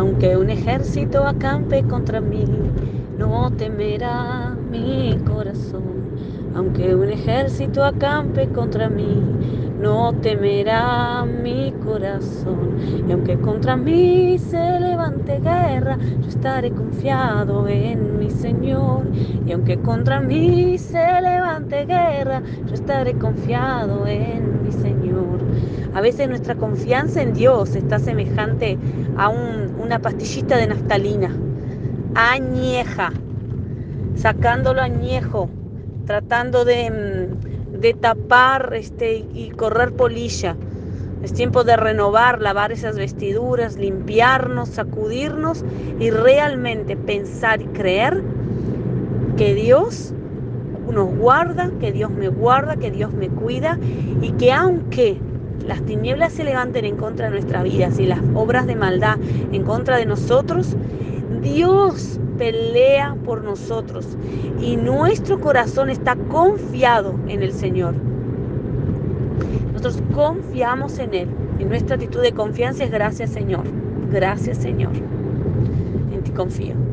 Aunque un ejército acampe contra mí, no temerá mi corazón. Aunque un ejército acampe contra mí, no temerá mi corazón. Y aunque contra mí se levante guerra, yo estaré confiado en mi Señor. Y aunque contra mí se levante guerra, yo estaré confiado en mi Señor. A veces nuestra confianza en Dios está semejante a una pastillita de naftalina, añeja, sacándolo añejo, tratando de, mm, tapar este, y correr polilla. Es tiempo de renovar, lavar esas vestiduras, limpiarnos, sacudirnos y realmente pensar y creer que Dios nos guarda, que Dios me guarda, que Dios me cuida y que aunque las tinieblas se levanten en contra de nuestra vida, y las obras de maldad en contra de nosotros, Dios pelea por nosotros y nuestro corazón está confiado en el Señor. Nosotros confiamos en Él y nuestra actitud de confianza es gracias Señor, gracias Señor. En ti confío.